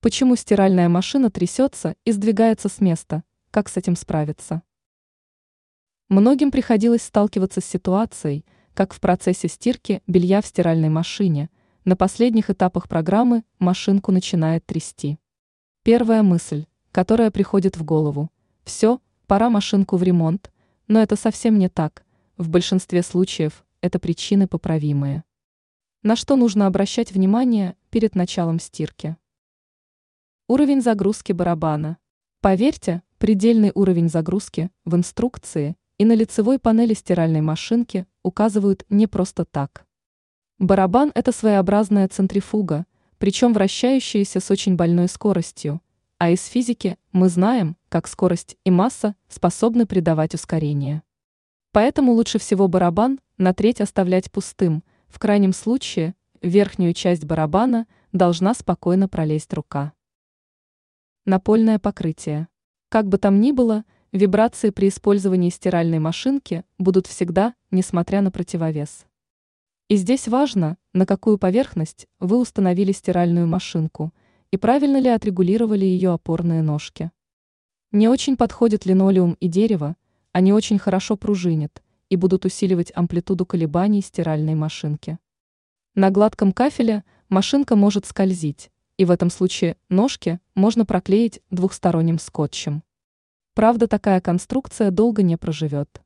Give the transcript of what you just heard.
Почему стиральная машина трясется и сдвигается с места? Как с этим справиться? Многим приходилось сталкиваться с ситуацией, как в процессе стирки белья в стиральной машине, на последних этапах программы машинку начинает трясти. Первая мысль, которая приходит в голову – все, пора машинку в ремонт, но это совсем не так, в большинстве случаев это причины поправимые. На что нужно обращать внимание перед началом стирки? Уровень загрузки барабана. Поверьте, предельный уровень загрузки в инструкции и на лицевой панели стиральной машинки указывают не просто так. Барабан – это своеобразная центрифуга, причем вращающаяся с очень больной скоростью, а из физики мы знаем, как скорость и масса способны придавать ускорение. Поэтому лучше всего барабан на треть оставлять пустым, в крайнем случае верхнюю часть барабана должна спокойно пролезть рука. Напольное покрытие. Как бы там ни было, вибрации при использовании стиральной машинки будут всегда, несмотря на противовес. И здесь важно, на какую поверхность вы установили стиральную машинку и правильно ли отрегулировали ее опорные ножки. Не очень подходит линолеум и дерево, они очень хорошо пружинят и будут усиливать амплитуду колебаний стиральной машинки. На гладком кафеле машинка может скользить, и в этом случае ножки можно проклеить двухсторонним скотчем. Правда, такая конструкция долго не проживет.